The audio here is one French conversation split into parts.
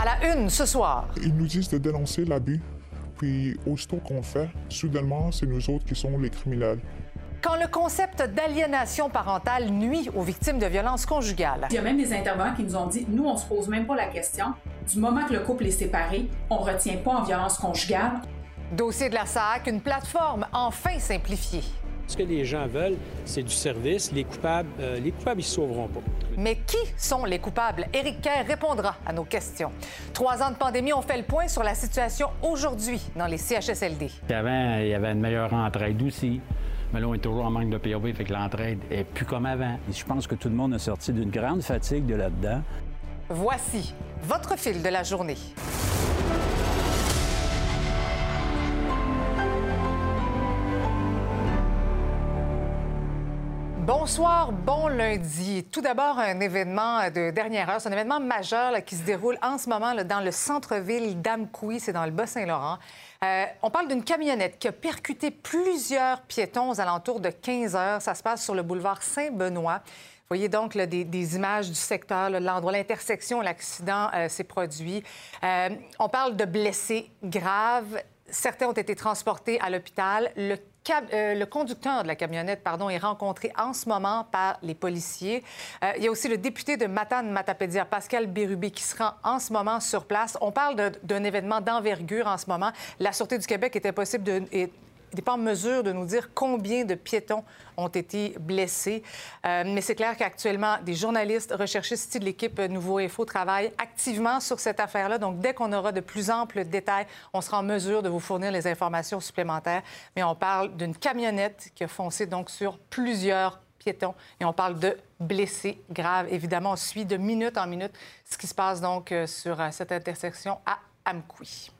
À la une ce soir. Ils nous disent de dénoncer l'abus, puis aussitôt qu'on fait, soudainement, c'est nous autres qui sommes les criminels. Quand le concept d'aliénation parentale nuit aux victimes de violences conjugales. Il y a même des intervenants qui nous ont dit nous, on se pose même pas la question. Du moment que le couple est séparé, on retient pas en violence conjugale. Dossier de la SAC, une plateforme enfin simplifiée. Ce que les gens veulent, c'est du service. Les coupables, euh, les coupables, ils se sauveront pas. Mais qui sont les coupables? Éric Kerr répondra à nos questions. Trois ans de pandémie, on fait le point sur la situation aujourd'hui dans les CHSLD. Avant, il y avait une meilleure entraide aussi. Mais là, on est toujours en manque de POV, fait que l'entraide est plus comme avant. je pense que tout le monde a sorti d'une grande fatigue de là-dedans. Voici votre fil de la journée. Bonsoir, bon lundi. Tout d'abord, un événement de dernière heure. C'est un événement majeur qui se déroule en ce moment dans le centre-ville d'Amkoui, c'est dans le Bas-Saint-Laurent. Euh, on parle d'une camionnette qui a percuté plusieurs piétons aux alentours de 15 heures. Ça se passe sur le boulevard Saint-Benoît. Vous voyez donc des, images du secteur, l'endroit, l'intersection l'accident euh, s'est produit. Euh, on parle de blessés graves. Certains ont été transportés à l'hôpital. Le le conducteur de la camionnette pardon, est rencontré en ce moment par les policiers. Euh, il y a aussi le député de Matane Matapédia, Pascal Bérubé, qui se rend en ce moment sur place. On parle d'un événement d'envergure en ce moment. La Sûreté du Québec est impossible de, n'est pas en mesure de nous dire combien de piétons ont été blessés. Euh, mais c'est clair qu'actuellement, des journalistes recherchistes de l'équipe Nouveau Info travaillent activement sur cette affaire-là. Donc, dès qu'on aura de plus amples détails, on sera en mesure de vous fournir les informations supplémentaires. Mais on parle d'une camionnette qui a foncé donc sur plusieurs piétons et on parle de blessés graves. Évidemment, on suit de minute en minute ce qui se passe donc euh, sur euh, cette intersection à Amkoui.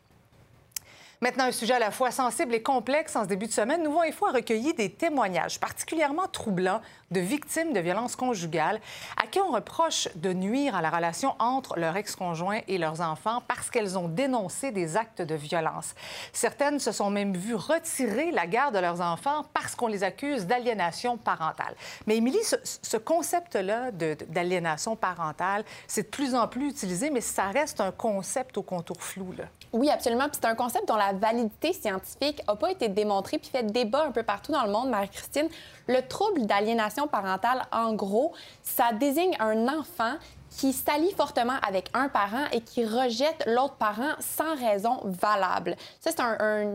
Maintenant, un sujet à la fois sensible et complexe en ce début de semaine. Nouveau Info a recueilli des témoignages particulièrement troublants de victimes de violences conjugales à qui on reproche de nuire à la relation entre leur ex-conjoint et leurs enfants parce qu'elles ont dénoncé des actes de violence. Certaines se sont même vues retirer la garde de leurs enfants parce qu'on les accuse d'aliénation parentale. Mais Émilie, ce, concept-là d'aliénation parentale, c'est de plus en plus utilisé, mais ça reste un concept au contour flou. Oui, absolument. C'est un concept dont la validité scientifique n'a pas été démontrée puis fait débat un peu partout dans le monde, Marie-Christine. Le trouble d'aliénation parentale, en gros, ça désigne un enfant qui s'allie fortement avec un parent et qui rejette l'autre parent sans raison valable. Ça, c'est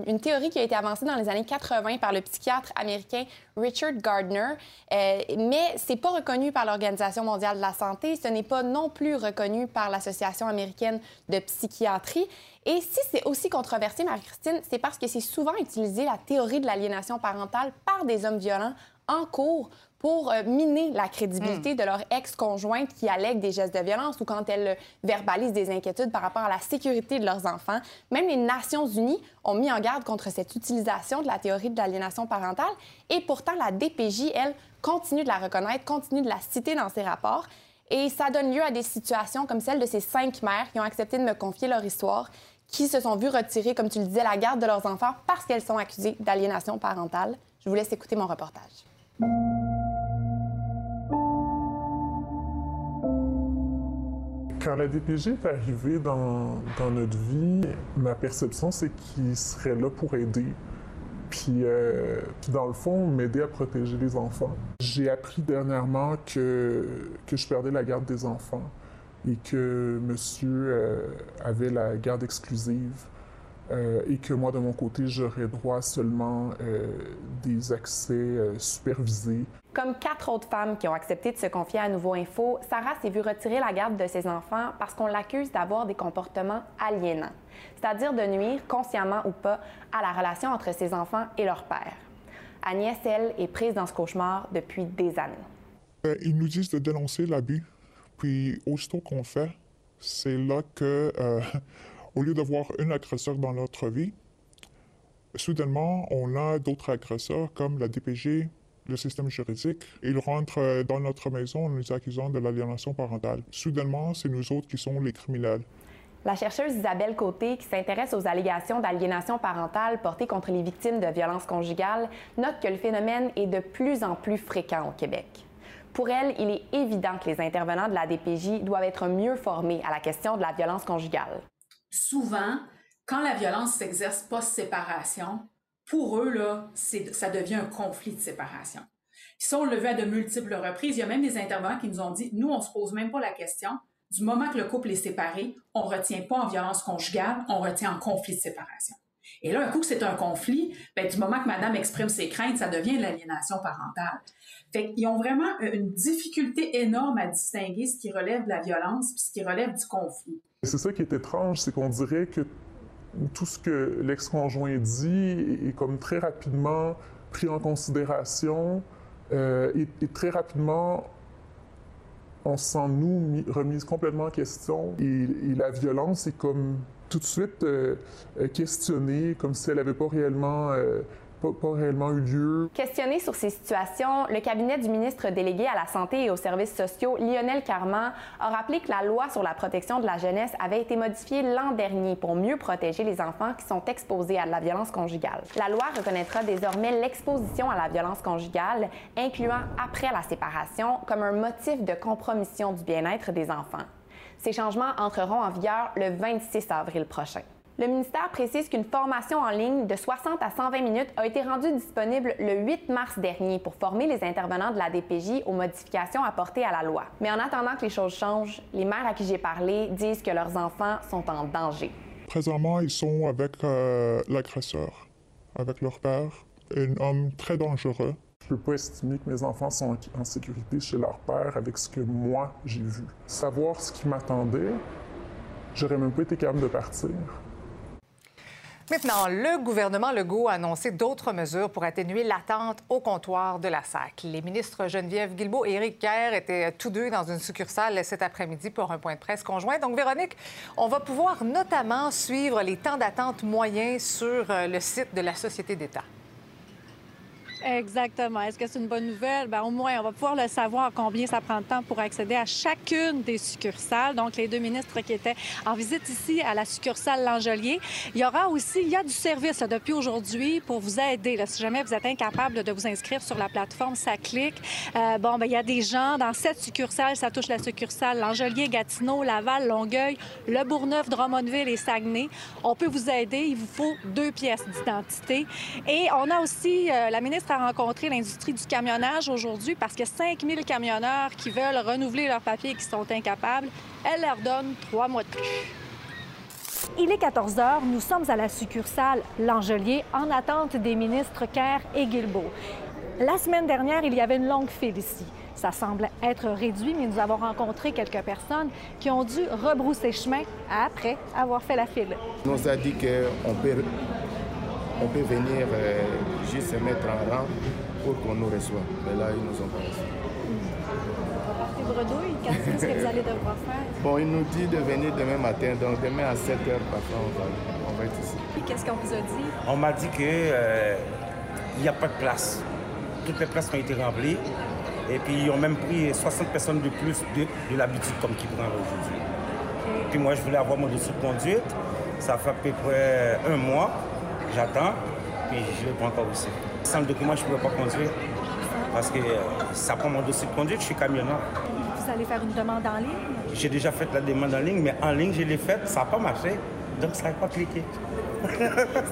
une théorie qui a été avancée dans les années 80 par le psychiatre américain Richard Gardner, euh, mais c'est pas reconnu par l'Organisation mondiale de la santé. Ce n'est pas non plus reconnu par l'Association américaine de psychiatrie. Et si c'est aussi controversé, Marie-Christine, c'est parce que c'est souvent utilisé la théorie de l'aliénation parentale par des hommes violents en cours pour euh, miner la crédibilité hmm. de leur ex-conjointe qui allègue des gestes de violence ou quand elles verbalisent des inquiétudes par rapport à la sécurité de leurs enfants. Même les Nations unies ont mis en garde contre cette utilisation de la théorie de l'aliénation parentale et pourtant la DPJ, elle, continue de la reconnaître, continue de la citer dans ses rapports. Et ça donne lieu à des situations comme celle de ces cinq mères qui ont accepté de me confier leur histoire, qui se sont vues retirer, comme tu le disais, la garde de leurs enfants parce qu'elles sont accusées d'aliénation parentale. Je vous laisse écouter mon reportage. Quand la DPG est arrivée dans, notre vie, ma perception, c'est qu'il serait là pour aider. Puis, euh, dans le fond, m'aider à protéger les enfants. J'ai appris dernièrement que, que je perdais la garde des enfants et que monsieur euh, avait la garde exclusive euh, et que moi, de mon côté, j'aurais droit seulement euh, des accès euh, supervisés. Comme quatre autres femmes qui ont accepté de se confier à Nouveau Info, Sarah s'est vue retirer la garde de ses enfants parce qu'on l'accuse d'avoir des comportements aliénants, c'est-à-dire de nuire, consciemment ou pas, à la relation entre ses enfants et leur père. Agnès, elle, est prise dans ce cauchemar depuis des années. ils nous disent de dénoncer l'abus, puis aussitôt qu'on fait, c'est là que au lieu d'avoir un agresseur dans notre vie, soudainement, on a d'autres agresseurs comme la DPG, le système juridique. Ils rentrent dans notre maison en nous accusant de l'aliénation parentale. Soudainement, c'est nous autres qui sommes les criminels. La chercheuse Isabelle Côté, qui s'intéresse aux allégations d'aliénation parentale portées contre les victimes de violences conjugales, note que le phénomène est de plus en plus fréquent au Québec. Pour elle, il est évident que les intervenants de la DPJ doivent être mieux formés à la question de la violence conjugale. Souvent, quand la violence s'exerce post-séparation, pour eux, là, ça devient un conflit de séparation. Ça, on le vu à de multiples reprises. Il y a même des intervenants qui nous ont dit, nous, on se pose même pas la question. Du moment que le couple est séparé, on retient pas en violence conjugale, on retient en conflit de séparation. Et là, un coup que c'est un conflit, ben, du moment que madame exprime ses craintes, ça devient de l'aliénation parentale. Fait qu'ils ont vraiment une difficulté énorme à distinguer ce qui relève de la violence et ce qui relève du conflit. C'est ça qui est étrange, c'est qu'on dirait que tout ce que l'ex-conjoint dit est comme très rapidement pris en considération euh, et, très rapidement on se sent, nous, remise complètement en question. Et, la violence est comme tout de suite euh, euh, questionnée, comme si elle n'avait pas réellement pas, réellement. Questionné sur ces situations, le cabinet du ministre délégué à la Santé et aux services sociaux, Lionel Carman, a rappelé que la loi sur la protection de la jeunesse avait été modifiée l'an dernier pour mieux protéger les enfants qui sont exposés à de la violence conjugale. La loi reconnaîtra désormais l'exposition à la violence conjugale, incluant après la séparation, comme un motif de compromission du bien-être des enfants. Ces changements entreront en vigueur le 26 avril prochain. Le ministère précise qu'une formation en ligne de 60 à 120 minutes a été rendue disponible le 8 mars dernier pour former les intervenants de la DPJ aux modifications apportées à la loi. Mais en attendant que les choses changent, les mères à qui j'ai parlé disent que leurs enfants sont en danger. Présentement, ils sont avec euh, l'agresseur, avec leur père, un homme très dangereux. Je ne peux pas estimer que mes enfants sont en sécurité chez leur père avec ce que moi j'ai vu. Savoir ce qui m'attendait, j'aurais même pas été capable de partir. Maintenant, le gouvernement Legault a annoncé d'autres mesures pour atténuer l'attente au comptoir de la SAC. Les ministres Geneviève Guilbeault et Éric Kerr étaient tous deux dans une succursale cet après-midi pour un point de presse conjoint. Donc, Véronique, on va pouvoir notamment suivre les temps d'attente moyens sur euh, le site de la Société d'État. Exactement. Est-ce que c'est une bonne nouvelle? Bien, au moins, on va pouvoir le savoir combien ça prend de temps pour accéder à chacune des succursales. Donc, les deux ministres qui étaient en visite ici à la succursale L'Angelier. Il y aura aussi, il y a du service depuis aujourd'hui pour vous aider. si jamais vous êtes incapable de vous inscrire sur la plateforme, ça clique. Euh, bon, ben, il y a des gens dans cette succursale, ça touche la succursale L'Angelier, Gatineau, Laval, Longueuil, Le Bourgneuf, Drummondville et Saguenay. On peut vous aider. Il vous faut deux pièces d'identité. Et on a aussi, euh, la ministre rencontrer l'industrie du camionnage aujourd'hui parce que 5000 camionneurs qui veulent renouveler leurs papiers et qui sont incapables, elle leur donne trois mois de plus. Il est 14 heures. Nous sommes à la succursale L'Angelier en attente des ministres Kerr et Guilbeault. La semaine dernière, il y avait une longue file ici. Ça semble être réduit, mais nous avons rencontré quelques personnes qui ont dû rebrousser chemin après avoir fait la file. On nous a dit qu'on peut on peut venir euh, juste se mettre en rang pour qu'on nous reçoive. Mais là, ils nous ont pas reçus. Bredouille, qu'est-ce que vous allez devoir faire? Bon, il nous dit de venir demain matin, donc demain à 7 h parfois, on va, on va être ici. Qu'est-ce qu'on vous a dit? On m'a dit qu'il euh, n'y a pas de place. Toutes les places ont été remplies. Et puis, ils ont même pris 60 personnes de plus de, l'habitude comme qu'ils prennent aujourd'hui. Puis moi, je voulais avoir mon dossier de conduite. Ça fait à peu près un mois. J'attends, puis je ne le prends pas aussi. Sans le document, je ne pourrais pas conduire parce que euh, ça prend mon dossier de conduite, je suis camionneur. Vous allez faire une demande en ligne? J'ai déjà fait la demande en ligne, mais en ligne, je l'ai faite, ça n'a pas marché, donc ça n'a pas cliqué.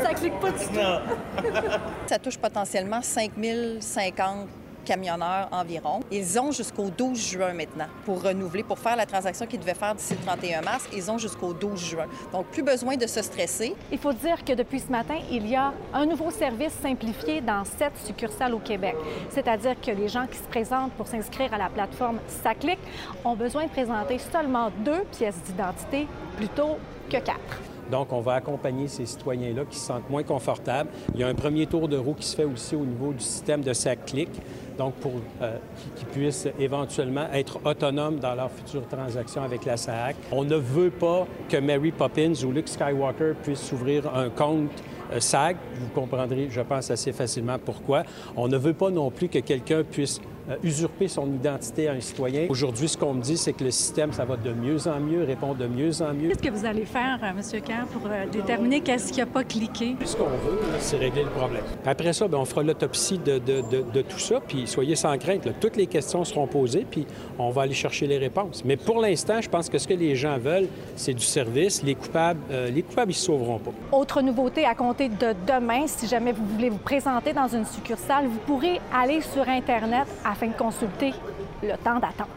ça clique pas du tout. ça touche potentiellement 5050 camionneurs environ. Ils ont jusqu'au 12 juin maintenant pour renouveler, pour faire la transaction qu'ils devaient faire d'ici le 31 mars. Ils ont jusqu'au 12 juin. Donc, plus besoin de se stresser. Il faut dire que depuis ce matin, il y a un nouveau service simplifié dans sept succursales au Québec. C'est-à-dire que les gens qui se présentent pour s'inscrire à la plateforme SACLIC ont besoin de présenter seulement deux pièces d'identité plutôt que quatre. Donc, on va accompagner ces citoyens-là qui se sentent moins confortables. Il y a un premier tour de roue qui se fait aussi au niveau du système de SACLIC donc pour euh, qu'ils puissent éventuellement être autonomes dans leurs futures transactions avec la SAC. On ne veut pas que Mary Poppins ou Luke Skywalker puissent s'ouvrir un compte euh, SAG. Vous comprendrez, je pense, assez facilement pourquoi. On ne veut pas non plus que quelqu'un puisse usurper son identité à un citoyen. Aujourd'hui, ce qu'on me dit, c'est que le système, ça va de mieux en mieux, répond de mieux en mieux. Qu'est-ce que vous allez faire, euh, M. Kerr, pour euh, déterminer qu'est-ce qui n'a pas cliqué? Ce qu'on veut, c'est régler le problème. Après ça, bien, on fera l'autopsie de, de- de- de tout ça, puis soyez sans crainte. là. Toutes les questions seront posées, puis on va aller chercher les réponses. Mais pour l'instant, je pense que ce que les gens veulent, c'est du service. Les coupables, euh, les coupables, ils se sauveront pas. Autre nouveauté à compter de demain, si jamais vous voulez vous présenter dans une succursale, vous pourrez aller sur Internet afin de consulter le temps d'attente.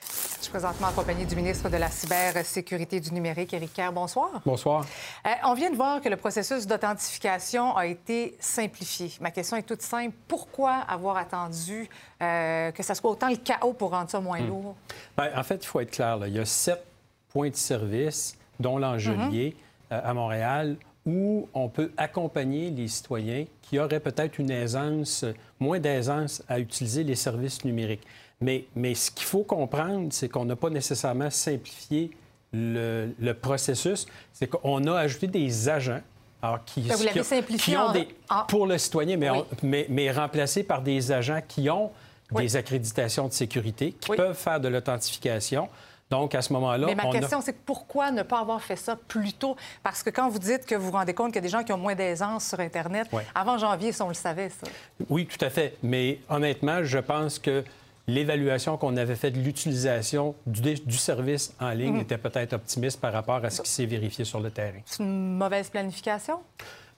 Je suis présentement accompagnée du ministre de la Cybersécurité et du Numérique, Éric Kerr. Bonsoir. Bonsoir. Euh, on vient de voir que le processus d'authentification a été simplifié. Ma question est toute simple. Pourquoi avoir attendu euh, que ça soit autant le chaos pour rendre ça moins Hmm. lourd? Bien, en fait, il faut être clair. là. Il y a sept points de service, dont l'Angelier euh, à Montréal, où on peut accompagner les citoyens qui auraient peut-être une aisance, moins d'aisance à utiliser les services numériques. Mais, mais ce qu'il faut comprendre, c'est qu'on n'a pas nécessairement simplifié le, le processus. C'est qu'on a ajouté des agents. Alors, qui, Ben, vous qui simplifié qui ont en- des, en- pour le citoyen, mais, Oui. on- mais, mais remplacés par des agents qui ont Oui. des accréditations de sécurité, qui Oui. peuvent faire de l'authentification. Donc, à ce moment-là, Mais ma a- question, c'est pourquoi ne pas avoir fait ça plus tôt? Parce que quand vous dites que vous vous rendez compte qu'il y a des gens qui ont moins d'aisance sur Internet, avant janvier, ça, on le savait, ça. Oui, tout à fait. Mais honnêtement, je pense que l'évaluation qu'on avait faite de l'utilisation du, du service en ligne Mhm. était peut-être optimiste par rapport à ce qui s'est vérifié sur le terrain. C'est une mauvaise planification?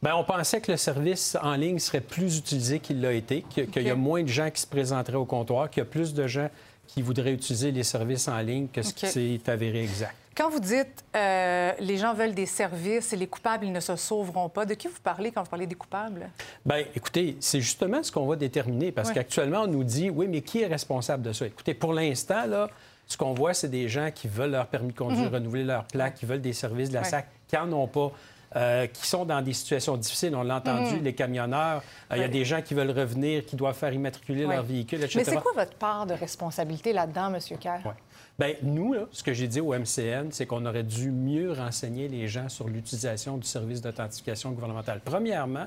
Bien, on pensait que le service en ligne serait plus utilisé qu'il l'a été, qu'il y a moins de gens qui se présenteraient au comptoir, qu'il y a plus de gens qui voudraient utiliser les services en ligne que ce qui s'est avéré exact. Quand vous dites euh, les gens veulent des services et les coupables, ils ne se sauveront pas, de qui vous parlez quand vous parlez des coupables? Bien, écoutez, c'est justement ce qu'on va déterminer parce qu'actuellement, on nous dit, oui, mais qui est responsable de ça? Écoutez, pour l'instant, là, ce qu'on voit, c'est des gens qui veulent leur permis de conduire, Mhm. renouveler leur plaque, qui veulent des services de la. SAC, qui n'en ont pas. Euh, qui sont dans des situations difficiles. On l'a entendu, Mhm. les camionneurs. euh, Il y a des gens qui veulent revenir, qui doivent faire immatriculer leur véhicule, etc. Mais c'est quoi votre part de responsabilité là-dedans, M. Kerr? Ouais. Bien, nous, là, ce que j'ai dit au MCN, c'est qu'on aurait dû mieux renseigner les gens sur l'utilisation du service d'authentification gouvernementale. Premièrement,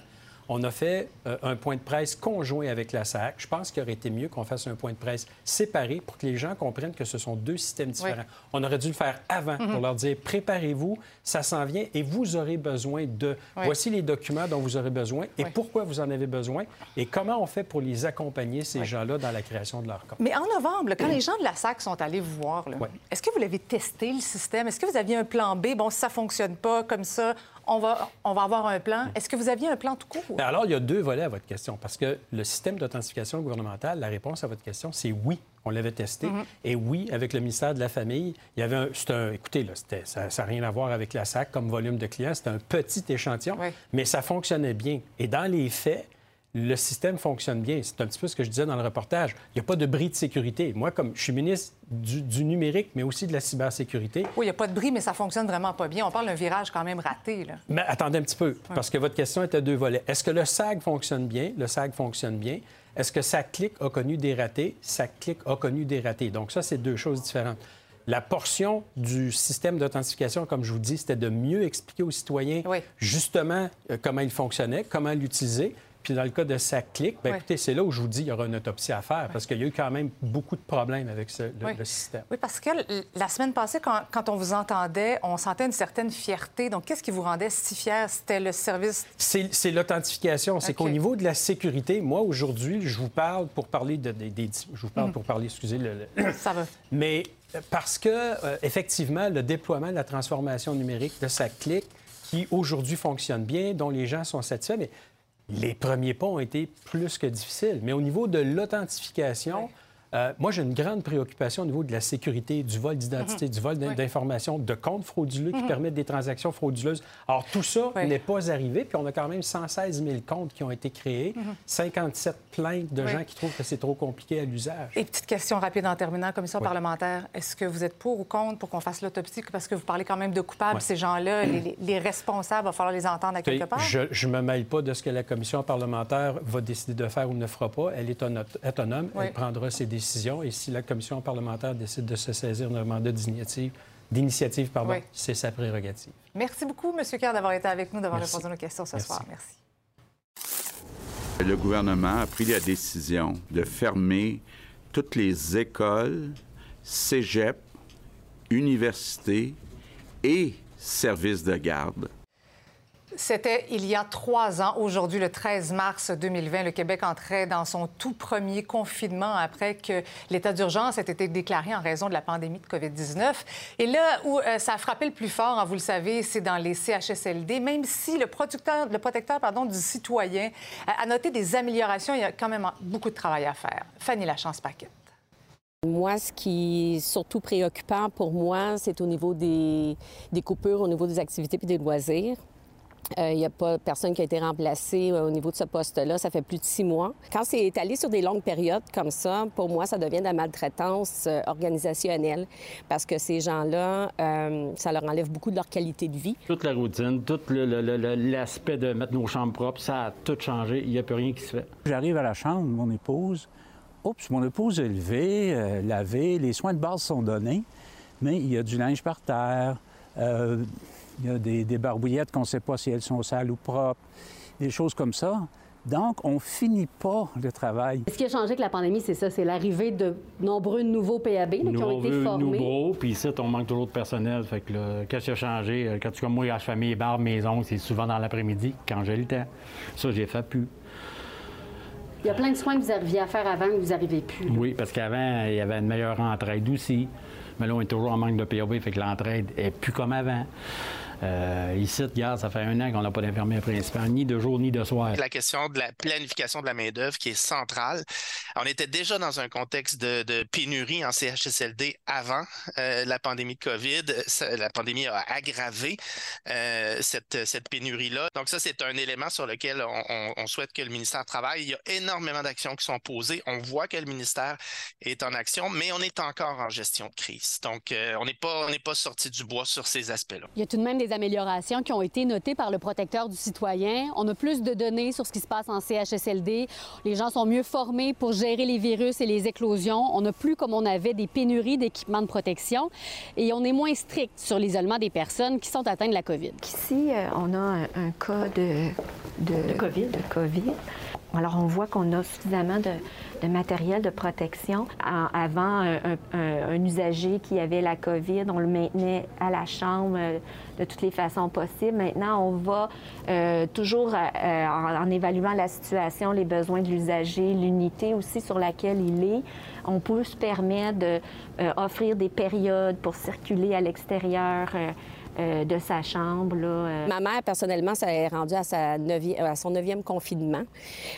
on a fait euh, un point de presse conjoint avec la SAC. Je pense qu'il aurait été mieux qu'on fasse un point de presse séparé pour que les gens comprennent que ce sont deux systèmes différents. On aurait dû le faire avant Mhm. pour leur dire préparez-vous, ça s'en vient et vous aurez besoin de. Oui. Voici les documents dont vous aurez besoin et Oui. pourquoi vous en avez besoin et comment on fait pour les accompagner, ces gens-là, dans la création de leur compte. Mais en novembre, quand les gens de la SAC sont allés vous voir, est-ce que vous l'avez testé, le système? Est-ce que vous aviez un plan B? Bon, si ça ne fonctionne pas comme ça, on va, on va avoir un plan. Est-ce que vous aviez un plan tout court? Ben Alors, il y a deux volets à votre question, parce que le système d'authentification gouvernementale, la réponse à votre question, c'est oui. On l'avait testé. Mhm. Et oui, avec le ministère de la Famille, il y avait un. écoutez, là, ça n'a rien à voir avec la SAC comme volume de clients. C'était un petit échantillon, Oui. mais ça fonctionnait bien. Et dans les faits, le système fonctionne bien. C'est un petit peu ce que je disais dans le reportage. Il n'y a pas de bris de sécurité. Moi, comme je suis ministre du, du numérique, mais aussi de la cybersécurité, Oui, il n'y a pas de bris, mais ça fonctionne vraiment pas bien. On parle d'un virage quand même raté. Là. mais attendez un petit peu, parce que votre question était deux volets. Est-ce que le SAG fonctionne bien? Le SAG fonctionne bien. Est-ce que SAC-Clic a connu des ratés? SAC-Clic a connu des ratés. Donc ça, c'est deux choses différentes. La portion du système d'authentification, comme je vous dis, c'était de mieux expliquer aux citoyens Oui. justement euh, comment il fonctionnait, comment l'utiliser. Puis dans le cas de SAC-Clic, bien, Oui. écoutez, c'est là où je vous dis qu'il y aura une autopsie à faire, parce qu'il y a eu quand même beaucoup de problèmes avec ce- le, Oui. le système. Oui, parce que la semaine passée, quand, quand on vous entendait, on sentait une certaine fierté. Donc, qu'est-ce qui vous rendait si fier? C'était le service? C'est l'authentification. C'est qu'au niveau de la sécurité, moi, aujourd'hui, je vous parle pour parler de, des- Je vous parle Mm. pour parler, excusez, le, le- Ça va. mais euh, parce que, euh, effectivement, le déploiement de la transformation numérique de sa qui aujourd'hui fonctionne bien, dont les gens sont satisfaits, mais les premiers pas ont été plus que difficiles. Mais au niveau de l'authentification, euh, moi, j'ai une grande préoccupation au niveau de la sécurité, du vol d'identité, Mhm. du vol Oui. d'informations, de comptes frauduleux qui Mhm. permettent des transactions frauduleuses. Alors, tout ça Oui. n'est pas arrivé, puis on a quand même 116 000 comptes qui ont été créés, Mhm. 57 plaintes de Oui. gens qui trouvent que c'est trop compliqué à l'usage. Et petite question rapide en terminant, commission parlementaire, est-ce que vous êtes pour ou contre pour qu'on fasse l'autopsie? Parce que vous parlez quand même de coupables, ces gens-là, les, les- les responsables, il va falloir les entendre à quelque part. Je ne me mêle pas de ce que la commission parlementaire va décider de faire ou ne fera pas. Elle est autonome. Elle prendra ses décisions. Et si la commission parlementaire décide de se saisir d'un mandat d'initiative, d'initiative, pardon, Oui. c'est sa prérogative. Merci beaucoup, M. Kerr, d'avoir été avec nous, d'avoir Merci. répondu à nos questions ce Merci. soir. Merci. Le gouvernement a pris la décision de fermer toutes les écoles, cégeps, universités et services de garde c'était il y a trois ans. Aujourd'hui, le 13 mars 2020, le Québec entrait dans son tout premier confinement après que l'état d'urgence ait été déclaré en raison de la pandémie de COVID-19. Et là où euh, ça a frappé le plus fort, hein, vous le savez, c'est dans les CHSLD. Même si le, protecteur du citoyen a noté des améliorations, il y a quand même beaucoup de travail à faire. Fanny Lachance-Paquette. Moi, ce qui est surtout préoccupant pour moi, c'est au niveau des, des coupures, au niveau des activités et des loisirs. Il euh, n'y a pas personne qui a été remplacé euh, au niveau de ce poste-là. Ça fait plus de six mois. Quand c'est étalé sur des longues périodes comme ça, pour moi, ça devient de la maltraitance euh, organisationnelle parce que ces gens-là, ça leur enlève beaucoup de leur qualité de vie. Toute la routine, tout l'aspect de mettre nos chambres propres, ça a tout changé. Il n'y a plus rien qui se fait. J'arrive à la chambre, mon épouse. Oups, mon épouse est levée, lavée, les soins de base sont donnés, mais il y a du linge par terre. Il y a des, barbouillettes qu'on ne sait pas si elles sont sales ou propres, des choses comme ça. Donc, on finit pas le travail. Ce qui a changé avec la pandémie, c'est ça, c'est l'arrivée de nombreux nouveaux PAB qui ont été formés. Nouveaux, puis ici, on manque toujours de personnel. Fait que qu'est-ce qui a changé? Euh, quand tu comme moi, à famille, barbe, maison, c'est souvent dans l'après-midi, quand j'ai le temps. Ça, j'ai fait plus. Il y a plein de soins que vous arriviez à faire avant que vous n'arrivez plus. Oui, parce qu'avant, il y avait une meilleure entraide aussi. Mais là, on est toujours en manque de PAB, fait que l'entraide est plus comme avant. Euh, ici, regarde, ça fait un an qu'on n'a pas d'infirmière principal, ni de jour ni de soir. La question de la planification de la main-d'œuvre qui est centrale. On était déjà dans un contexte de, pénurie en CHSLD avant euh, la pandémie de COVID. la pandémie a aggravé euh, cette, cette pénurie-là. Donc, ça, c'est un élément sur lequel on, souhaite que le ministère travaille. Il y a énormément d'actions qui sont posées. On voit que le ministère est en action, mais on est encore en gestion de crise. Donc, on n'est pas, pas sorti du bois sur ces aspects-là. Il y a tout de même des améliorations qui ont été notées par le protecteur du citoyen. On a plus de données sur ce qui se passe en CHSLD. Les gens sont mieux formés pour gérer les virus et les éclosions. On n'a plus, comme on avait, des pénuries d'équipements de protection. Et on est moins strict sur l'isolement des personnes qui sont atteintes de la COVID. Ici, euh, on a un, cas de, de, COVID. de COVID. Alors, on voit qu'on a suffisamment de, matériel de protection. avant, un, usager qui avait la COVID, on le maintenait à la chambre euh, de toutes les façons possibles. Maintenant, on va euh, toujours, euh, en, évaluant la situation, les besoins de l'usager, l'unité aussi sur laquelle il est, on peut se permettre d'offrir des périodes pour circuler à l'extérieur. Euh, de sa chambre. Là, euh. Ma mère, personnellement, s'est rendue à, sa à son neuvième confinement.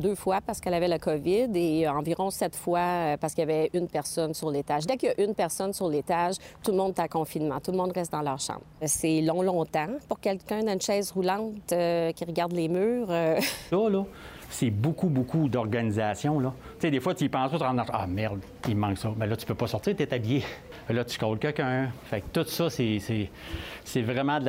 Deux fois parce qu'elle avait la COVID et environ sept fois euh, parce qu'il y avait une personne sur l'étage. Dès qu'il y a une personne sur l'étage, tout le monde est en confinement. Tout le monde reste dans leur chambre. C'est long, longtemps pour quelqu'un dans une chaise roulante qui regarde les murs. là, là, c'est beaucoup, beaucoup d'organisation. Tu sais, des fois, tu y penses, tu te rends Ah, merde, il manque ça. Mais là, tu peux pas sortir, tu es habillé. Là, tu colles quelqu'un. Fait que tout ça, c'est vraiment de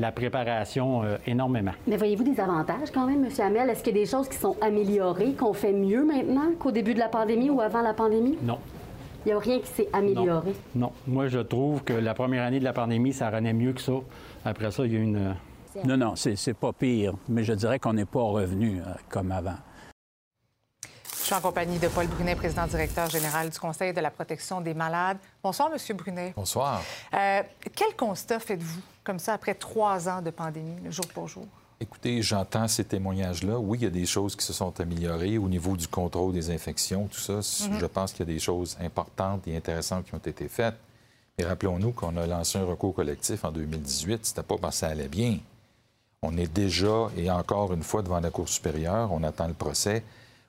la, préparation euh, énormément. Mais voyez-vous des avantages quand même, M. Hamel? Est-ce qu'il y a des choses qui sont améliorées, qu'on fait mieux maintenant qu'au début de la pandémie ou avant la pandémie? Non. Il n'y a rien qui s'est amélioré? Non. Moi, je trouve que la première année de la pandémie, ça renaît mieux que ça. Après ça, il y a une... Non, non, c'est pas pire, mais je dirais qu'on n'est pas revenu euh, comme avant. Je suis en compagnie de Paul Brunet, président directeur général du Conseil de la protection des malades. Bonsoir, Monsieur Brunet. Bonsoir. Euh, quel constat faites-vous, comme ça, après trois ans de pandémie, jour pour jour? Écoutez, j'entends ces témoignages-là. Oui, il y a des choses qui se sont améliorées au niveau du contrôle des infections, tout ça. Mhm. Je pense qu'il y a des choses importantes et intéressantes qui ont été faites. Mais rappelons-nous qu'on a lancé un recours collectif en 2018. C'était pas parce que ça allait bien. On est déjà, et encore une fois, devant la Cour supérieure. On attend le procès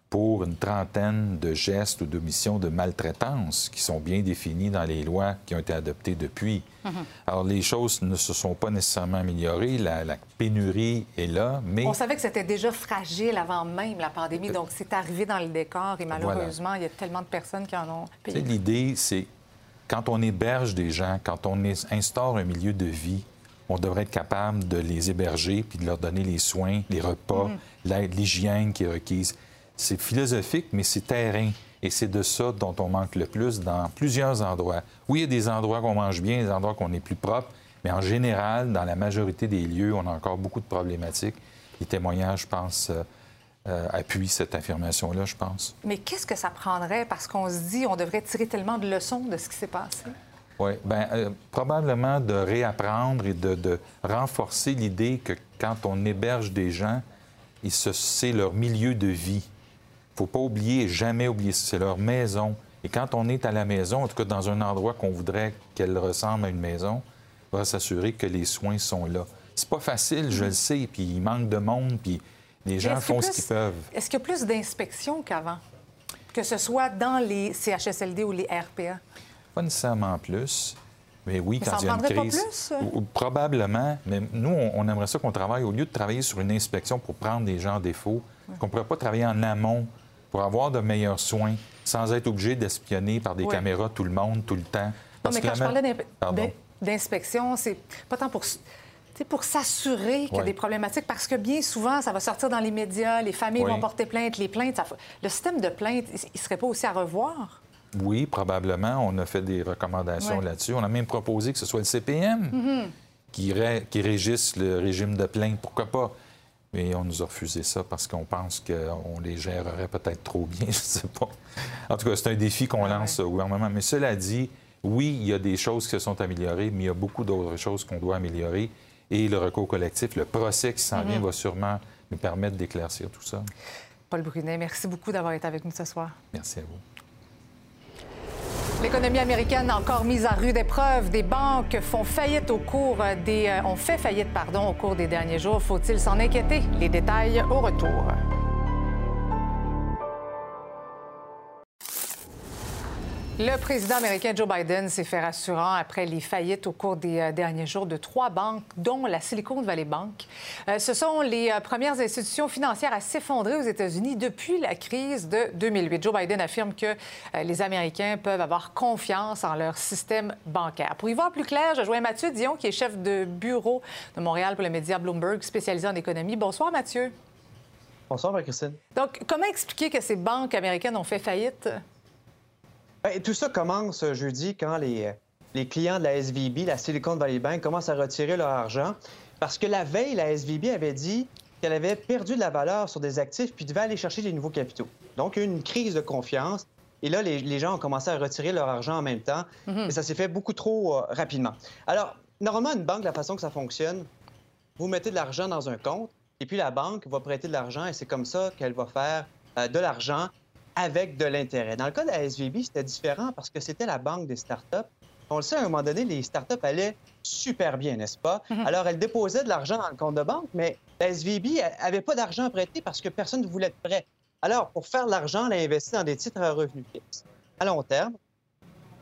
pour une trentaine de gestes ou d'omissions de maltraitance qui sont bien définis dans les lois qui ont été adoptées depuis. Mhm. Alors, les choses ne se sont pas nécessairement améliorées. La, pénurie est là, mais... On savait que c'était déjà fragile avant même la pandémie, donc c'est arrivé dans le décor et malheureusement, il y a tellement de personnes qui en ont payé. L'idée, c'est quand on héberge des gens, quand on instaure un milieu de vie, on devrait être capable de les héberger puis de leur donner les soins, les repas, mhm. l'aide, l'hygiène qui est requise. C'est philosophique, mais c'est terrain. Et c'est de ça dont on manque le plus dans plusieurs endroits. Oui, il y a des endroits qu'on mange bien, des endroits qu'on est plus propre, mais en général, dans la majorité des lieux, on a encore beaucoup de problématiques. Les témoignages, je pense, euh, euh, appuie cette affirmation-là, je pense. Mais qu'est-ce que ça prendrait? Parce qu'on se dit on devrait tirer tellement de leçons de ce qui s'est passé. Oui, bien, euh, probablement de réapprendre et de, renforcer l'idée que quand on héberge des gens, c'est leur milieu de vie. Il ne faut pas oublier, jamais oublier, c'est leur maison. Et quand on est à la maison, en tout cas dans un endroit qu'on voudrait qu'elle ressemble à une maison, on va s'assurer que les soins sont là. C'est pas facile, je le sais, puis il manque de monde, puis les gens font ce qu'ils peuvent. Est-ce qu'il y a plus d'inspections qu'avant? Que ce soit dans les CHSLD ou les RPA? Pas nécessairement plus. Mais oui, quand il y a une crise. Pas plus? probablement. Mais nous, on, aimerait ça qu'on travaille, au lieu de travailler sur une inspection pour prendre des gens en défaut, qu'on ne pourrait pas travailler en amont pour avoir de meilleurs soins sans être obligé d'espionner par des caméras tout le monde, tout le temps. non, mais quand je parlais d'inspection, c'est pas tant pour s'assurer qu'il y a des problématiques, parce que bien souvent, ça va sortir dans les médias, les familles vont porter plainte, les plaintes. Le système de plainte, il ne serait pas aussi à revoir? Oui, probablement. On a fait des recommandations là-dessus. On a même proposé que ce soit le CPM mm-hmm. qui, qui régisse le régime de plainte. Pourquoi pas? Mais on nous a refusé ça parce qu'on pense qu'on les gérerait peut-être trop bien, je ne sais pas. En tout cas, c'est un défi qu'on lance au gouvernement. Mais cela dit, oui, il y a des choses qui se sont améliorées, mais il y a beaucoup d'autres choses qu'on doit améliorer et le recours collectif, le procès qui s'en vient, mhm. va sûrement nous permettre d'éclaircir tout ça. Paul Brunet, merci beaucoup d'avoir été avec nous ce soir. Merci à vous. L'économie américaine encore mise à rude épreuve. Des banques font faillite au cours des, euh, ont fait faillite pardon, au cours des derniers jours. Faut-il s'en inquiéter? Les détails au retour. Le président américain Joe Biden s'est fait rassurant après les faillites au cours des euh, derniers jours de trois banques, dont la Silicon Valley Bank. Euh, ce sont les euh, premières institutions financières à s'effondrer aux États-Unis depuis la crise de 2008. Joe Biden affirme que les Américains peuvent avoir confiance en leur système bancaire. Pour y voir plus clair, je joins Mathieu Dion, qui est chef de bureau de Montréal pour le média Bloomberg, spécialisé en économie. Bonsoir, Mathieu. Bonsoir, Christine. Donc, comment expliquer que ces banques américaines ont fait faillite? Ben, tout ça commence euh, jeudi quand les, euh, les clients de la SVB, la Silicon Valley Bank, commencent à retirer leur argent parce que la veille, la SVB avait dit qu'elle avait perdu de la valeur sur des actifs puis devait aller chercher des nouveaux capitaux. Donc, il y a eu une crise de confiance. Et là, les, gens ont commencé à retirer leur argent en même temps. Mm-hmm. Et ça s'est fait beaucoup trop euh, rapidement. Alors, normalement, une banque, la façon que ça fonctionne, vous mettez de l'argent dans un compte et puis la banque va prêter de l'argent et c'est comme ça qu'elle va faire de l'argent avec de l'intérêt. Dans le cas de la SVB, c'était différent parce que c'était la banque des startups. On le sait, à un moment donné, les startups allaient super bien, n'est-ce pas? Mhm. Alors, elles déposaient de l'argent dans le compte de banque, mais la SVB n'avait pas d'argent à prêter parce que personne ne voulait être prêt. Alors, pour faire de l'argent, elle a investi dans des titres à revenus fixes. À long terme,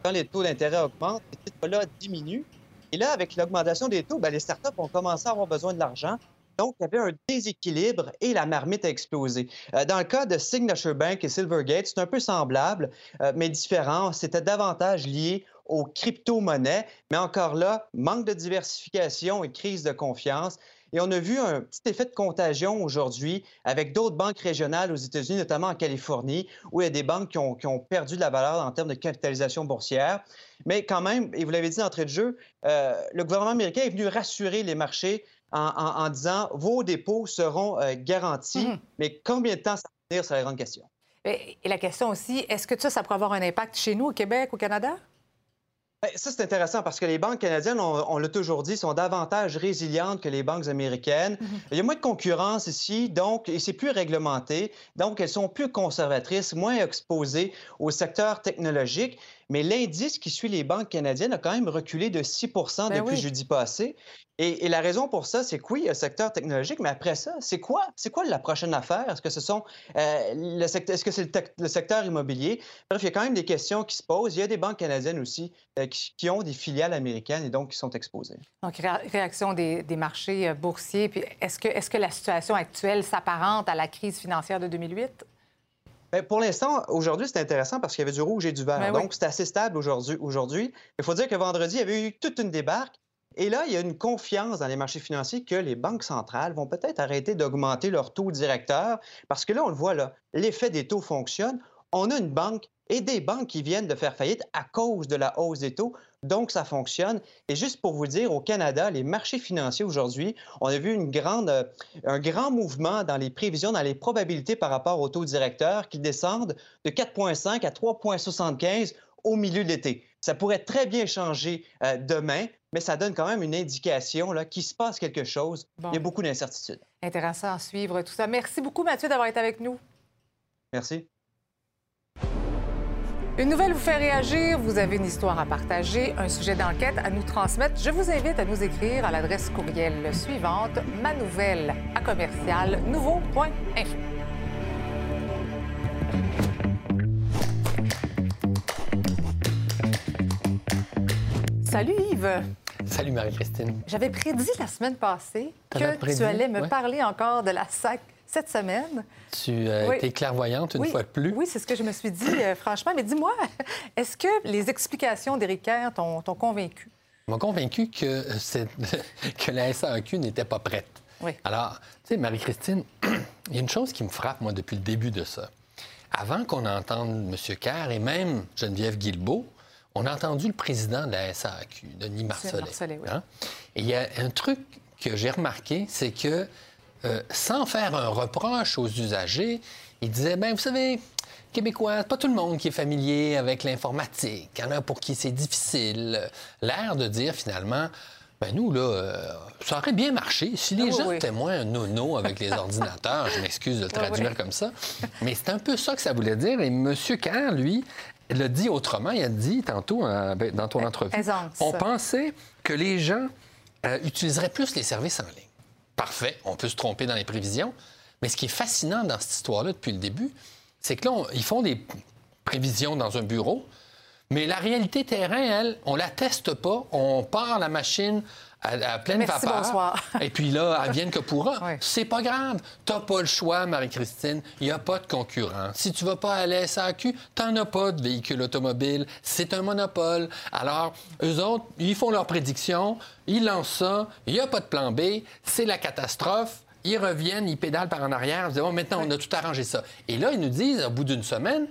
quand les taux d'intérêt augmentent, ces titres-là diminuent. Et là, avec l'augmentation des taux, bien, les startups ont commencé à avoir besoin de l'argent. Donc, il y avait un déséquilibre et la marmite a explosé. Euh, dans le cas de Signature Bank et Silvergate, c'est un peu semblable, euh, mais différent. C'était davantage lié aux crypto-monnaies, mais encore là, manque de diversification et crise de confiance. Et on a vu un petit effet de contagion aujourd'hui avec d'autres banques régionales aux États-Unis, notamment en Californie, où il y a des banques qui ont, perdu de la valeur en termes de capitalisation boursière. Mais quand même, et vous l'avez dit d'entrée de jeu, euh, le gouvernement américain est venu rassurer les marchés en, disant vos dépôts seront euh, garantis. Mhm. Mais combien de temps ça va tenir, c'est la grande question. Et, la question aussi, est-ce que ça, ça pourrait avoir un impact chez nous, au Québec, au Canada? Ben, ça, c'est intéressant parce que les banques canadiennes, on, l'a toujours dit, sont davantage résilientes que les banques américaines. Mhm. Il y a moins de concurrence ici, donc, et c'est plus réglementé. Donc, elles sont plus conservatrices, moins exposées au secteur technologique. Mais l'indice qui suit les banques canadiennes a quand même reculé de 6% ben depuis jeudi passé. Et, la raison pour ça, c'est que oui, il y a le secteur technologique, mais après ça, c'est quoi? C'est quoi la prochaine affaire? Est-ce que ce sont euh, le secteur, est-ce que c'est le, secteur immobilier? Bref, il y a quand même des questions qui se posent. Il y a des banques canadiennes aussi euh, qui, ont des filiales américaines et donc qui sont exposées. Donc, réaction des, marchés euh, boursiers. Puis est-ce que, est-ce que la situation actuelle s'apparente à la crise financière de 2008? Bien, pour l'instant, aujourd'hui, c'est intéressant parce qu'il y avait du rouge et du vert. Ben donc, c'est assez stable aujourd'hui. aujourd'hui. Il faut dire que vendredi, il y avait eu toute une débarque. Et là, il y a une confiance dans les marchés financiers que les banques centrales vont peut-être arrêter d'augmenter leur taux directeur parce que là, on le voit, là, l'effet des taux fonctionne. On a une banque et des banques qui viennent de faire faillite à cause de la hausse des taux. Donc, ça fonctionne. Et juste pour vous dire, au Canada, les marchés financiers aujourd'hui, on a vu une grande, euh, un grand mouvement dans les prévisions, dans les probabilités par rapport au taux directeur qui descendent de 4,5 à 3,75 au milieu de l'été. Ça pourrait très bien changer euh, demain, mais ça donne quand même une indication qu'il se passe quelque chose. Il y a beaucoup d'incertitudes. Intéressant à suivre tout ça. Merci beaucoup, Mathieu, d'avoir été avec nous. Merci. Une nouvelle vous fait réagir, vous avez une histoire à partager, un sujet d'enquête à nous transmettre. Je vous invite à nous écrire à l'adresse courriel suivante, manouvelle à commercial nouveau.info. Salut Yves. Salut Marie-Christine. J'avais prédit la semaine passée que tu allais me parler encore de la SAC cette semaine. Tu euh, es clairvoyante une fois de plus? Oui, c'est ce que je me suis dit, euh, franchement. Mais dis-moi, est-ce que les explications d'Éric Kerr t'ont convaincu? m'a convaincu que, que la SAQ n'était pas prête. Oui. Alors, tu sais, Marie-Christine, il y a une chose qui me frappe, moi, depuis le début de ça. Avant qu'on entende M. Kerr et même Geneviève Guilbeault, on a entendu le président de la SAQ, Denis Marcellet. Marcellet oui. Hein? Et il y a un truc que j'ai remarqué, c'est que euh, sans faire un reproche aux usagers, il disait, ben vous savez, Québécois, pas tout le monde qui est familier avec l'informatique. Il y en a pour qui c'est difficile. L'air de dire finalement, ben nous, là, euh, ça aurait bien marché si les Ah oui, gens oui. étaient moins nono avec les ordinateurs. Je m'excuse de le traduire oui. comme ça. Mais c'est un peu ça que ça voulait dire. Et M. Kerr, lui, l'a dit autrement. Il a dit tantôt euh, ben, dans ton entrevue. Aisance. On pensait que les gens euh, utiliseraient plus les services en ligne. Parfait, on peut se tromper dans les prévisions. Mais ce qui est fascinant dans cette histoire-là depuis le début, c'est que là, ils font des prévisions dans un bureau, mais la réalité terrain, elle, on la teste pas, on part la machine à, à pleine Merci, vapeur. bonsoir. Et puis là, elle vienne que pourra. C'est pas grave. T'as pas le choix, Marie-Christine. Il n'y a pas de concurrent. Si tu vas pas à la SAQ, t'en as pas de véhicule automobile. C'est un monopole. Alors, eux autres, ils font leurs prédictions, ils lancent ça, il n'y a pas de plan B, c'est la catastrophe. Ils reviennent, ils pédalent par en arrière, ils disent, oh, maintenant, on a tout arrangé ça. Et là, ils nous disent, au bout d'une semaine,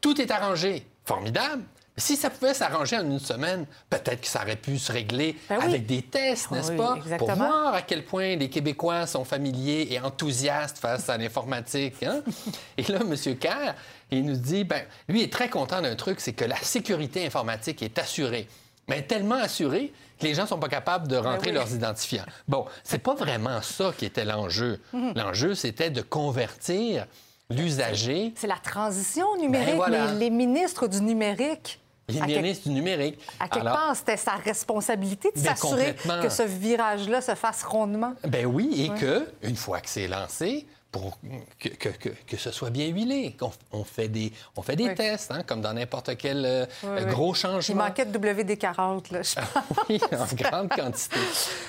tout est arrangé. Formidable. Si ça pouvait s'arranger en une semaine, peut-être que ça aurait pu se régler Ben oui. avec des tests, n'est-ce Oui, pas? exactement. Pour voir à quel point les Québécois sont familiers et enthousiastes face à l'informatique. hein? et là, M. Kerr, il nous dit, ben, lui est très content d'un truc, c'est que la sécurité informatique est assurée. Mais tellement assurée que les gens ne sont pas capables de rentrer Ben oui. leurs identifiants. Bon, c'est pas vraiment ça qui était l'enjeu. Mhm. L'enjeu, c'était de convertir l'usager C'est la transition numérique, Ben voilà. les, les ministres du numérique. Les à quelque- ministres du numérique. À quelque Alors- part, c'était sa responsabilité de Ben, s'assurer que ce virage-là se fasse rondement. Ben oui, et Ouais. que, une fois que c'est lancé, pour que, que- que- que ce soit bien huilé, qu'on on fait des, on fait des Oui. tests, hein, comme dans n'importe quel euh, Oui, euh, oui. gros Il changement. manquait de WD-40, là, je pense. Oui, en grande quantité.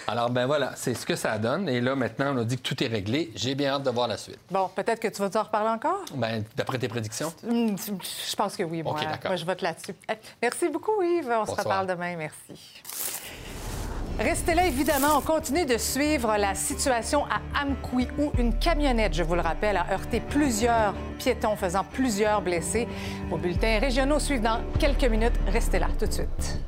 Alors, ben voilà, c'est ce que ça donne. Et là, maintenant, on a dit que tout est réglé. J'ai bien hâte de voir la suite. Bon, peut-être que tu vas nous en reparler encore? Ben, d'après tes prédictions? Hum, Je pense que oui, moi. Moi, je vote là-dessus. Eh, Merci beaucoup, Yves. On se reparle demain. Merci. Restez là, évidemment. On continue de suivre la situation à Amqui, où une camionnette, je vous le rappelle, a heurté plusieurs piétons, faisant plusieurs blessés. Vos bulletins régionaux suivent dans quelques minutes. Restez là, tout de suite.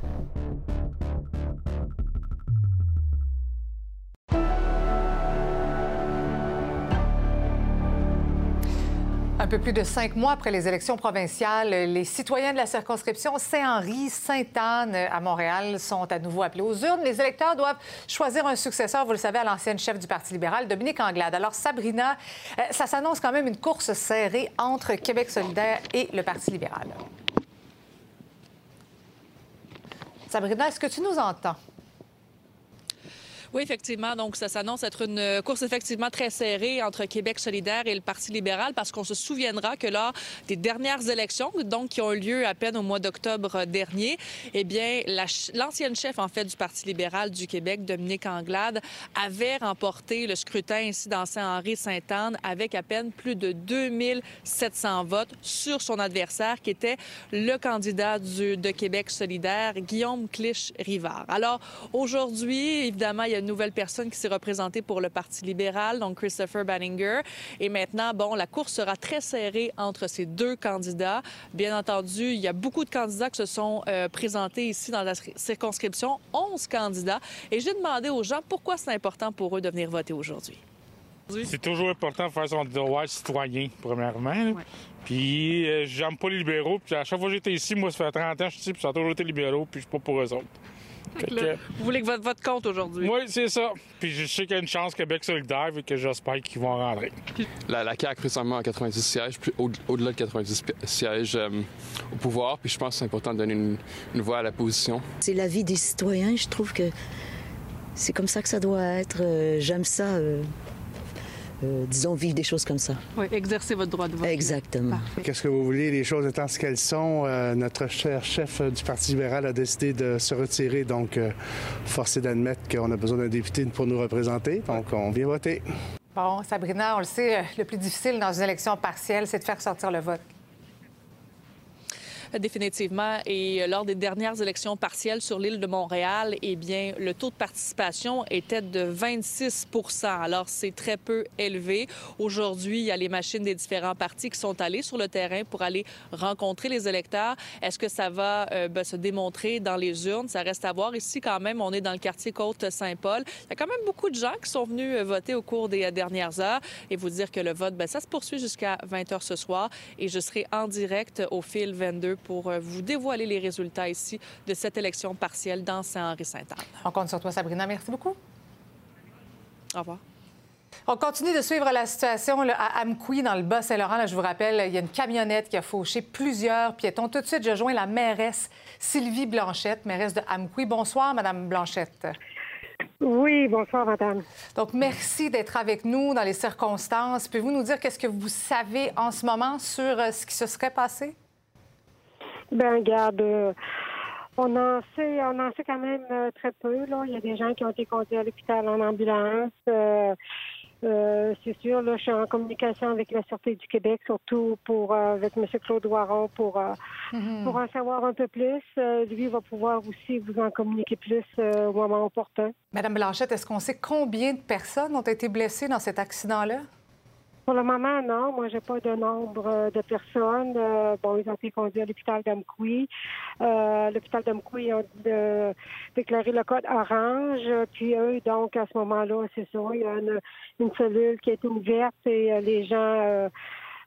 Un peu plus de cinq mois après les élections provinciales, les citoyens de la circonscription Saint-Henri-Sainte-Anne à Montréal sont à nouveau appelés aux urnes. Les électeurs doivent choisir un successeur, vous le savez, à l'ancienne chef du Parti libéral, Dominique Anglade. Alors, Sabrina, euh, ça s'annonce quand même une course serrée entre Québec solidaire et le Parti libéral. Sabrina, est-ce que tu nous entends? Oui, effectivement. Donc, ça s'annonce être une course effectivement très serrée entre Québec solidaire et le Parti libéral parce qu'on se souviendra que lors des dernières élections, donc qui ont eu lieu à peine au mois d'octobre dernier, eh bien, l'ancienne chef, en fait, du Parti libéral du Québec, Dominique Anglade, avait remporté le scrutin ici dans Saint-Henri-Sainte-Anne avec à peine plus de 2700 votes sur son adversaire qui était le candidat du- de Québec solidaire, Guillaume Clich-Rivard. Alors, aujourd'hui, évidemment, il y a une nouvelle personne qui s'est représentée pour le Parti libéral, donc Christopher Banninger. Et maintenant, bon, la course sera très serrée entre ces deux candidats. Bien entendu, il y a beaucoup de candidats qui se sont euh, présentés ici dans la circonscription, 11 candidats. Et j'ai demandé aux gens pourquoi c'est important pour eux de venir voter aujourd'hui. C'est toujours important de faire son devoir citoyen, premièrement. Puis, euh, j'aime pas les libéraux. Puis, à chaque fois que j'étais ici, moi, ça fait 30 ans que je suis ici, puis ça a toujours été libéraux, puis je suis pas pour eux autres. Vous voulez que votre vote compte aujourd'hui? Oui, c'est ça. Puis, je sais qu'il y a une chance Québec solidaire, et que j'espère qu'ils vont rentrer. La, la CAQ récemment à 90 sièges, puis au-delà de 90 sièges euh, au pouvoir. Puis, je pense que c'est important de donner une, une voix à la position. C'est la vie des citoyens. Je trouve que c'est comme ça que ça doit être. Euh, J'aime ça. euh, euh, disons, vivre des choses comme ça. Oui, exercer votre droit de vote. Exactement. Qu'est-ce que vous voulez, les choses étant ce qu'elles sont, euh, notre cher chef du Parti libéral a décidé de se retirer, donc euh, force est d'admettre qu'on a besoin d'un député pour nous représenter, donc on vient voter. Bon, Sabrina, on le sait, le plus difficile dans une élection partielle, c'est de faire sortir le vote. Définitivement. Et euh, lors des dernières élections partielles sur l'île de Montréal, eh bien, le taux de participation était de 26% Alors, c'est très peu élevé. Aujourd'hui, il y a les machines des différents partis qui sont allés sur le terrain pour aller rencontrer les électeurs. Est-ce que ça va euh, ben, se démontrer dans les urnes? Ça reste à voir. Ici, quand même, on est dans le quartier Côte-Saint-Paul. Il y a quand même beaucoup de gens qui sont venus euh, voter au cours des euh, dernières heures. Et vous dire que le vote, ben, ça se poursuit jusqu'à 20 h ce soir. Et je serai en direct au fil 22 pour euh, vous dévoiler les résultats ici de cette élection partielle dans Saint-Henri-Sainte-Anne. On compte sur toi, Sabrina. Merci beaucoup. Au revoir. On continue de suivre la situation là, à Amqui, dans le Bas-Saint-Laurent. Là, je vous rappelle, il y a une camionnette qui a fauché plusieurs piétons. Tout de suite, je joins la mairesse Sylvie Blanchette, mairesse de Amqui. Bonsoir, Madame Blanchette. Oui, bonsoir, madame. Donc, merci d'être avec nous dans les circonstances. Pouvez-vous nous dire qu'est-ce que vous savez en ce moment sur euh, ce qui se serait passé? Ben, regarde, euh, on en sait, on en sait quand même euh, très peu. Là. Il y a des gens qui ont été conduits à l'hôpital en ambulance. Euh, euh, c'est sûr, là, je suis en communication avec la Sûreté du Québec, surtout pour euh, avec M. Claude Waron pour, euh, Mhm. pour en savoir un peu plus. Lui va pouvoir aussi vous en communiquer plus au moment opportun. Madame Blanchette, est-ce qu'on sait combien de personnes ont été blessées dans cet accident-là? Pour le moment, non. Moi, j'ai pas de nombre euh, de personnes. Euh, bon, ils ont été conduits à l'hôpital d'Amqui. Euh, l'hôpital d'Amqui a euh, déclaré le code orange. Puis eux, donc, à ce moment-là, c'est ça. Il y a une, une cellule qui été ouverte et euh, les gens,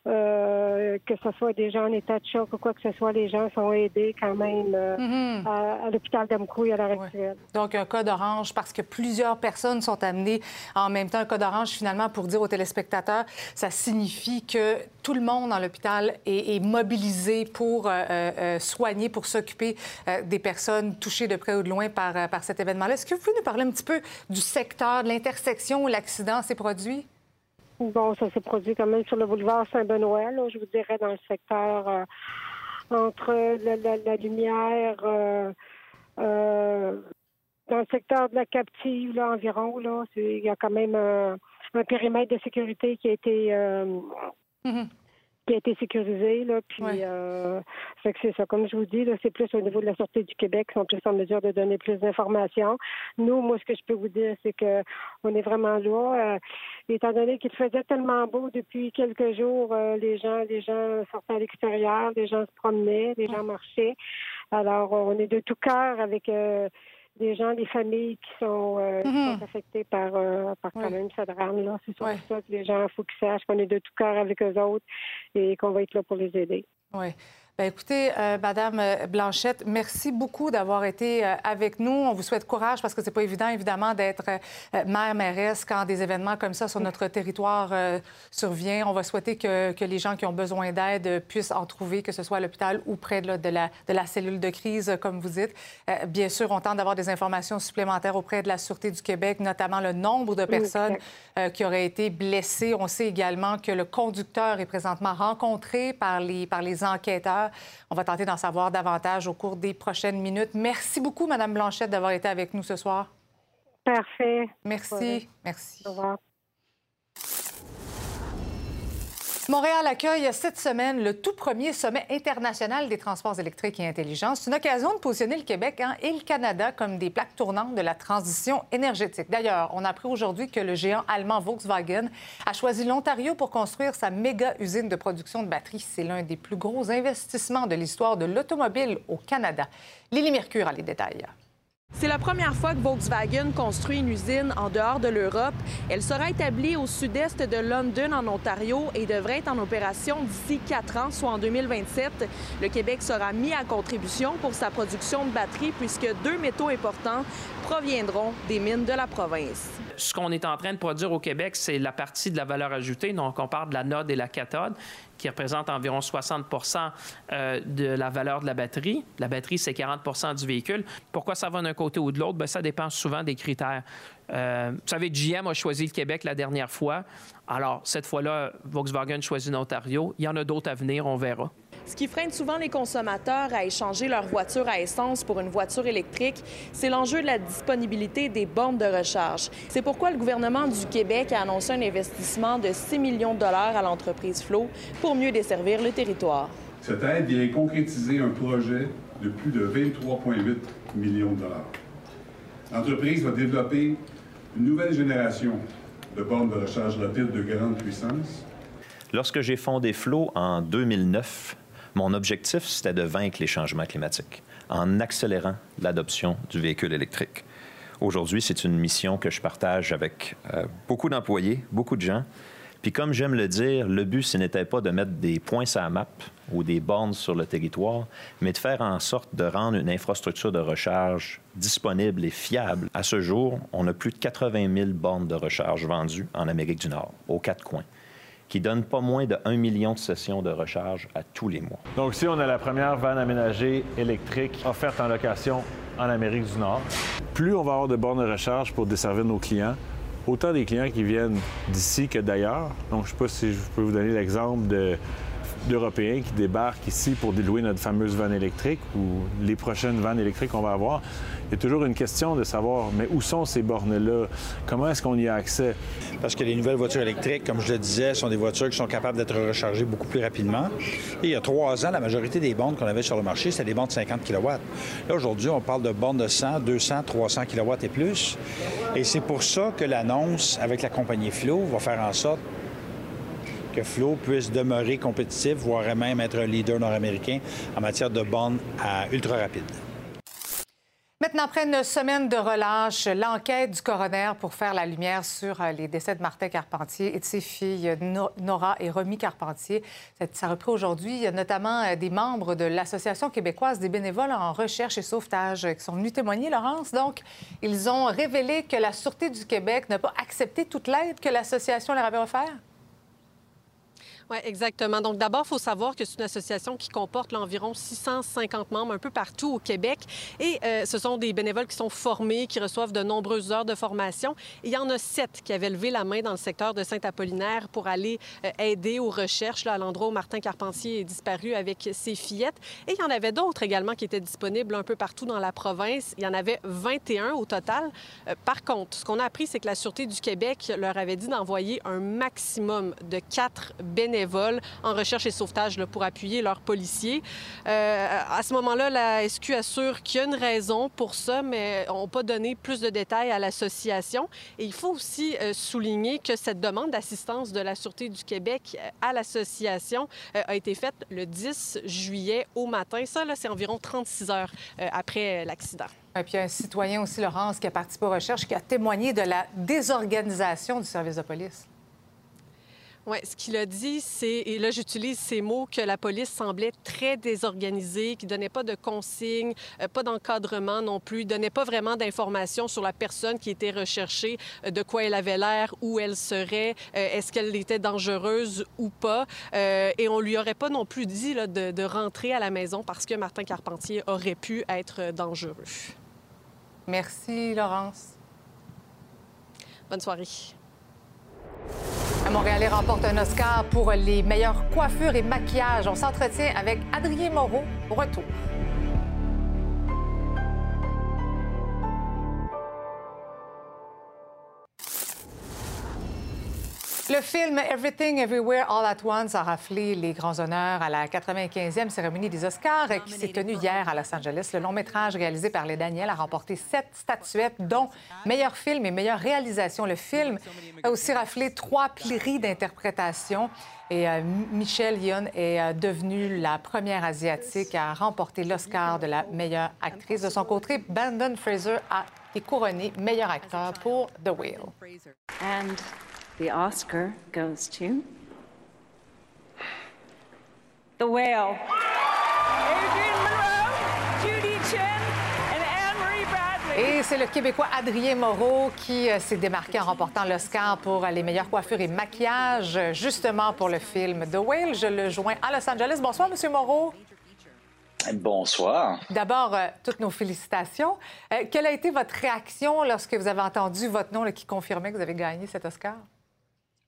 euh, que ce soit des gens en état de choc ou quoi que ce soit, les gens sont aidés quand même euh, Mhm. à, à l'hôpital d'Amqui à l'heure actuelle. Donc, un code orange parce que plusieurs personnes sont amenées en même temps. Un code orange, finalement, pour dire aux téléspectateurs, ça signifie que tout le monde dans l'hôpital est, est mobilisé pour euh, soigner, pour s'occuper des personnes touchées de près ou de loin par, par cet événement-là. Est-ce que vous pouvez nous parler un petit peu du secteur, de l'intersection où l'accident s'est produit? Bon, ça s'est produit quand même sur le boulevard Saint-Benoît, je vous dirais dans le secteur euh, entre la, la- lumière, euh, euh, dans le secteur de la captive, là, environ, là, il y a quand même un, périmètre de sécurité qui a été euh, qui a été sécurisé, là, puis euh, fait que c'est ça. Comme je vous dis, là, c'est plus au niveau de la Sûreté du Québec qui sont plus en mesure de donner plus d'informations. Nous, moi, ce que je peux vous dire, c'est que on est vraiment là. Euh, étant donné qu'il faisait tellement beau depuis quelques jours, euh, les gens, les gens sortaient à l'extérieur, les gens se promenaient, les gens marchaient. Alors, on est de tout cœur avec euh, des gens, des familles qui sont, euh, qui sont affectées par, euh, par quand même ce drame-là. C'est surtout ça que les gens, il faut qu'ils sachent qu'on est de tout cœur avec eux autres et qu'on va être là pour les aider. Oui. Bien, écoutez, euh, Madame euh, Blanchette, merci beaucoup d'avoir été euh, avec nous. On vous souhaite courage parce que c'est pas évident, évidemment, d'être euh, maire, mairesse quand des événements comme ça sur notre territoire surviennent. On va souhaiter que, que les gens qui ont besoin d'aide puissent en trouver, que ce soit à l'hôpital ou près de, là, de la, de la cellule de crise, comme vous dites. Bien sûr, on tente d'avoir des informations supplémentaires auprès de la Sûreté du Québec, notamment le nombre de personnes qui auraient été blessées. On sait également que le conducteur est présentement rencontré par les, par les enquêteurs. On va tenter d'en savoir davantage au cours des prochaines minutes. Merci beaucoup, Madame Blanchette, d'avoir été avec nous ce soir. Parfait. Merci. Merci. Au revoir. Montréal accueille cette semaine le tout premier sommet international des transports électriques et intelligents. C'est une occasion de positionner le Québec hein, et le Canada comme des plaques tournantes de la transition énergétique. D'ailleurs, on a appris aujourd'hui que le géant allemand Volkswagen a choisi l'Ontario pour construire sa méga usine de production de batteries. C'est l'un des plus gros investissements de l'histoire de l'automobile au Canada. Lily Mercure a les détails. C'est la première fois que Volkswagen construit une usine en dehors de l'Europe. Elle sera établie au sud-est de London, en Ontario, et devrait être en opération d'ici quatre ans, soit en 2027. Le Québec sera mis à contribution pour sa production de batteries, puisque deux métaux importants proviendront des mines de la province. Ce qu'on est en train de produire au Québec, c'est la partie de la valeur ajoutée. Donc, on parle de la node et la cathode qui représente environ 60 euh, de la valeur de la batterie. La batterie, c'est 40 du véhicule. Pourquoi ça va d'un côté ou de l'autre? Bien, ça dépend souvent des critères. Euh, vous savez, GM a choisi le Québec la dernière fois. Alors, cette fois-là, Volkswagen choisit l'Ontario. Il y en a d'autres à venir, on verra. Ce qui freine souvent les consommateurs à échanger leur voiture à essence pour une voiture électrique, c'est l'enjeu de la disponibilité des bornes de recharge. C'est pourquoi le gouvernement du Québec a annoncé un investissement de 6 millions de dollars à l'entreprise Flow pour mieux desservir le territoire. Cette aide vient concrétiser un projet de plus de 23,8 millions de dollars. L'entreprise va développer une nouvelle génération de bornes de recharge rapide de grande puissance. Lorsque j'ai fondé Flow en 2009, mon objectif, c'était de vaincre les changements climatiques en accélérant l'adoption du véhicule électrique. Aujourd'hui, c'est une mission que je partage avec euh, beaucoup d'employés, beaucoup de gens. Puis comme j'aime le dire, le but, ce n'était pas de mettre des points sur la map ou des bornes sur le territoire, mais de faire en sorte de rendre une infrastructure de recharge disponible et fiable. À ce jour, on a plus de 80 000 bornes de recharge vendues en Amérique du Nord, aux quatre coins qui donne pas moins de 1 million de sessions de recharge à tous les mois. Donc, si on a la première vanne aménagée électrique offerte en location en Amérique du Nord, plus on va avoir de bornes de recharge pour desservir nos clients, autant des clients qui viennent d'ici que d'ailleurs. Donc, je ne sais pas si je peux vous donner l'exemple de d'Européens qui débarquent ici pour délouer notre fameuse vanne électrique ou les prochaines vannes électriques qu'on va avoir. Il y a toujours une question de savoir, mais où sont ces bornes-là? Comment est-ce qu'on y a accès? Parce que les nouvelles voitures électriques, comme je le disais, sont des voitures qui sont capables d'être rechargées beaucoup plus rapidement. Il y a trois ans, la majorité des bornes qu'on avait sur le marché, c'était des bornes de 50 kW. Là, aujourd'hui, on parle de bornes de 100, 200, 300 kW et plus. Et c'est pour ça que l'annonce avec la compagnie Flow va faire en sorte que Flow puisse demeurer compétitif, voire même être un leader nord-américain en matière de bornes à ultra rapide. Maintenant, après une semaine de relâche, l'enquête du coroner pour faire la lumière sur euh, les décès de Martin Carpentier et de ses filles Nora et Romy Carpentier, ça a repris aujourd'hui. Il y a notamment euh, des membres de l'Association québécoise des bénévoles en recherche et sauvetage qui sont venus témoigner, Laurence. Donc, ils ont révélé que la Sûreté du Québec n'a pas accepté toute l'aide que l'association leur avait offerte. Oui, exactement. Donc, d'abord, il faut savoir que c'est une association qui comporte environ 650 membres un peu partout au Québec. Et euh, ce sont des bénévoles qui sont formés, qui reçoivent de nombreuses heures de formation. il y en a sept qui avaient levé la main dans le secteur de Saint-Apollinaire pour aller euh, aider aux recherches là, à l'endroit où Martin Carpentier est disparu avec ses fillettes. Et il y en avait d'autres également qui étaient disponibles un peu partout dans la province. Il y en avait 21 au total. Euh, par contre, ce qu'on a appris, c'est que la Sûreté du Québec leur avait dit d'envoyer un maximum de quatre bénévoles bénévoles en recherche et sauvetage pour appuyer leurs policiers. Euh, à ce moment-là, la SQ assure qu'il y a une raison pour ça, mais on n'a pas donné plus de détails à l'association. Et il faut aussi euh, souligner que cette demande d'assistance de la Sûreté du Québec euh, à l'association a été faite le 10 juillet au matin. Ça, c'est environ 36 heures après l'accident. Et puis un citoyen aussi, Laurence, qui a participé aux recherches, qui a témoigné de la désorganisation du service de police. Oui, ce qu'il a dit, c'est, et là j'utilise ces mots, que la police semblait très désorganisée, qui donnait pas de consignes, euh, pas d'encadrement non plus, donnait pas vraiment d'informations sur la personne qui était recherchée, euh, de quoi elle avait l'air, où elle serait, euh, est-ce qu'elle était dangereuse ou pas. et on lui aurait pas non plus dit de, de rentrer à la maison parce que Martin Carpentier aurait pu être dangereux. Merci, Laurence. Bonne soirée. Montréalais remporte un Oscar pour les meilleures coiffures et maquillages. On s'entretient avec Adrien Moreau. Retour. Le film Everything Everywhere All at Once a raflé les grands honneurs à la 95e cérémonie des Oscars qui s'est tenue hier à Los Angeles. Le long métrage réalisé par les Daniel a remporté sept statuettes, dont meilleur film et meilleure réalisation. Le film a aussi raflé trois prix d'interprétation. Et euh, Michelle Yeoh est euh, devenue la première Asiatique à remporter l'Oscar de la meilleure actrice. De son côté, Brandon Fraser a été couronné meilleur acteur pour The Whale. And the Oscar goes to The Whale. Et c'est le Québécois Adrien Moreau qui euh, s'est démarqué en remportant l'Oscar pour les meilleures coiffures et maquillages, justement pour le film The Whale. Je le joins à Los Angeles. Bonsoir, Monsieur Moreau. Bonsoir. D'abord, euh, toutes nos félicitations. Euh, quelle a été votre réaction lorsque vous avez entendu votre nom là, qui confirmait que vous avez gagné cet Oscar?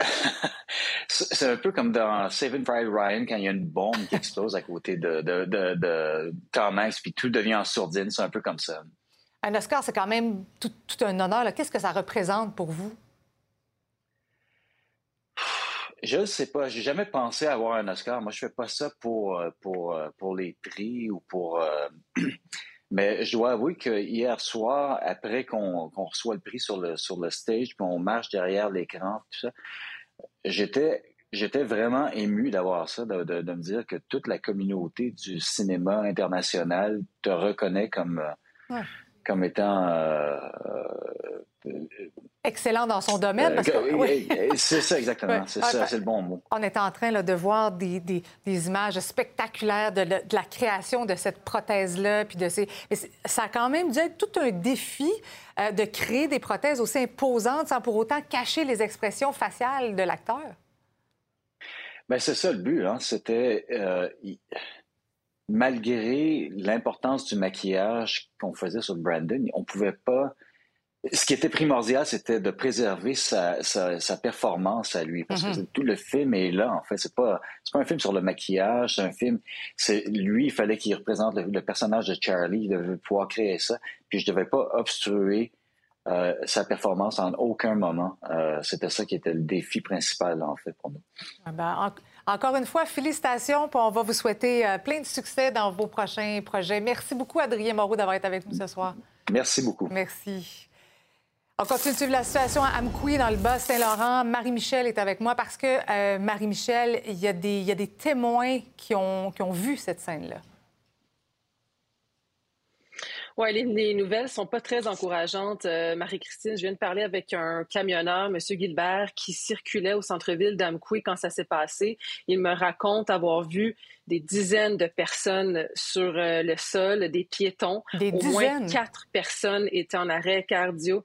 C'est un peu comme dans Saving Private Ryan quand il y a une bombe qui explose à côté de, de, de, de Tom Hanks, puis tout devient en sourdine. C'est un peu comme ça. Un Oscar, c'est quand même tout, tout un honneur. Qu'est-ce que ça représente pour vous? Je ne sais pas. J'ai jamais pensé avoir un Oscar. Moi, je fais pas ça pour, pour, pour les prix ou pour. Euh, Mais je dois avouer que hier soir, après qu'on reçoit le prix sur le, sur le stage, puis on marche derrière l'écran, tout ça, j'étais j'étais vraiment ému d'avoir ça, de, de, me dire que toute la communauté du cinéma international te reconnaît comme. Comme étant euh, excellent dans son domaine. Parce que, oui. C'est ça, exactement. C'est ça, c'est le bon mot. On est en train là, de voir des, des, des, images spectaculaires de, de, la création de cette prothèse-là. Puis de ces... Mais ça a quand même dû être tout un défi euh, de créer des prothèses aussi imposantes sans pour autant cacher les expressions faciales de l'acteur. Bien, c'est ça le but. Hein? C'était... Euh, malgré l'importance du maquillage qu'on faisait sur Brandon, on pouvait pas ce qui était primordial, c'était de préserver sa, sa, sa, performance à lui, parce mm -hmm. que tout le film est là. En fait, c'est pas c'est pas un film sur le maquillage, c'est un film. C'est lui, il fallait qu'il représente le, le, personnage de Charlie. Il devait pouvoir créer ça, puis je devais pas obstruer euh, sa performance en aucun moment. Euh, c'était ça qui était le défi principal, en fait, pour nous. Ah ben, en, encore une fois, félicitations, puis on va vous souhaiter euh, plein de succès dans vos prochains projets. Merci beaucoup, Adrien Moreau, d'avoir été avec nous ce soir. Merci beaucoup. Merci. On continue de suivre la situation à Amkoui, dans le Bas-Saint-Laurent. Marie-Michel est avec moi parce que, euh, Marie-Michel, il y, y, a des témoins qui ont, qui ont vu cette scène-là. Oui, les, les, nouvelles sont pas très encourageantes. Euh, Marie-Christine, je viens de parler avec un camionneur, M. Gilbert, qui circulait au centre-ville d'Amkoui quand ça s'est passé. Il me raconte avoir vu des dizaines de personnes sur euh, le sol, des piétons. Des au dizaines? moins quatre personnes étaient en arrêt cardio.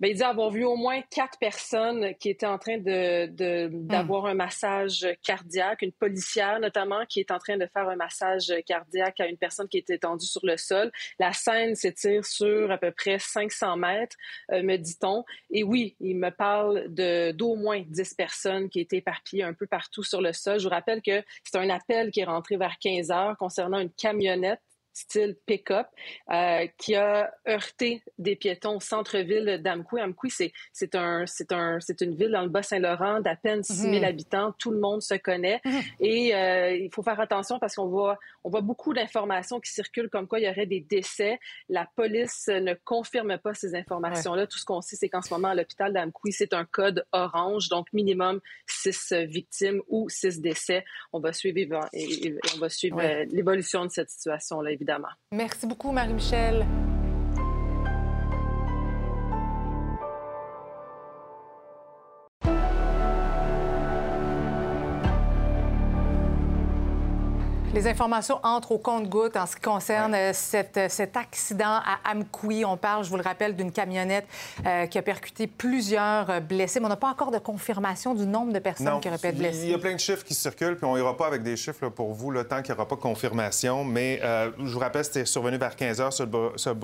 Bien, il dit avoir vu au moins quatre personnes qui étaient en train de, d'avoir de, mm. un massage cardiaque, une policière notamment qui est en train de faire un massage cardiaque à une personne qui était étendue sur le sol. La scène s'étire sur à peu près 500 mètres, euh, me dit-on. Et oui, il me parle de, d'au moins 10 personnes qui étaient éparpillées un peu partout sur le sol. Je vous rappelle que c'est un appel qui est rentré vers 15 heures concernant une camionnette style pick-up, euh, qui a heurté des piétons au centre-ville d'Amkoui. Amkoui, c'est, c'est, un, c'est, un, c'est une ville dans le Bas-Saint-Laurent d'à peine 6 000 mmh. habitants. Tout le monde se connaît. Mmh. Et euh, il faut faire attention parce qu'on voit, on voit beaucoup d'informations qui circulent comme quoi il y aurait des décès. La police ne confirme pas ces informations-là. Ouais. Tout ce qu'on sait, c'est qu'en ce moment, à l'hôpital d'Amkoui, c'est un code orange, donc minimum 6 victimes ou 6 décès. On va suivre, on va suivre ouais. l'évolution de cette situation-là, évidemment. Merci beaucoup, Marie-Michel. Les informations entrent au compte-gouttes en ce qui concerne ouais. cette, cet accident à Amkoui. On parle, je vous le rappelle, d'une camionnette euh, qui a percuté plusieurs blessés, mais on n'a pas encore de confirmation du nombre de personnes non, qui auraient pu être blessées. Il y a plein de chiffres qui circulent, puis on n'ira pas avec des chiffres là, pour vous le temps qu'il n'y aura pas de confirmation. Mais euh, je vous rappelle, c'était survenu vers 15 heures sur, sur,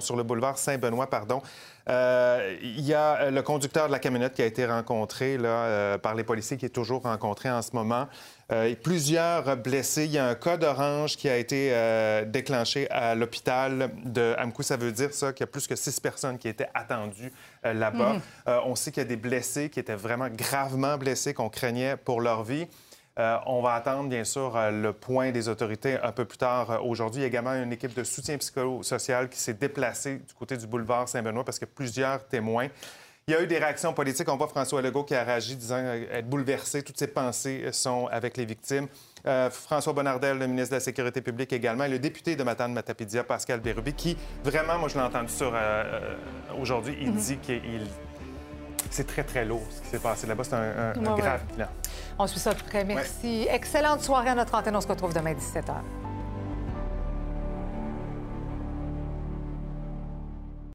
sur, le boulevard Saint-Benoît, pardon. Euh, il y a euh, le conducteur de la camionnette qui a été rencontré là, euh, par les policiers, qui est toujours rencontré en ce moment. Euh, plusieurs blessés. Il y a un code orange qui a été euh, déclenché à l'hôpital de Amkou. Ça veut dire ça qu'il y a plus que six personnes qui étaient attendues euh, là-bas. Mhm. Euh, on sait qu'il y a des blessés qui étaient vraiment gravement blessés, qu'on craignait pour leur vie. On va attendre, bien sûr, le point des autorités un peu plus tard aujourd'hui. Il y a également une équipe de soutien psychosocial qui s'est déplacée du côté du boulevard Saint-Benoît parce qu'il y a plusieurs témoins. Il y a eu des réactions politiques. On voit François Legault qui a réagi disant euh, être bouleversé. Toutes ses pensées sont avec les victimes. Euh, François Bonnardel, le ministre de la Sécurité publique également, et le député de Matane-Matapédia, Pascal Bérubé, qui vraiment, moi je l'ai entendu sur euh, euh, aujourd'hui, il Mhm. dit qu'il c'est très, très lourd ce qui s'est passé là-bas. C'est un, un- un Ouais, ouais. grave bilan. On suit ça de près. Merci. Excellente soirée à notre antenne. On se retrouve demain 17h.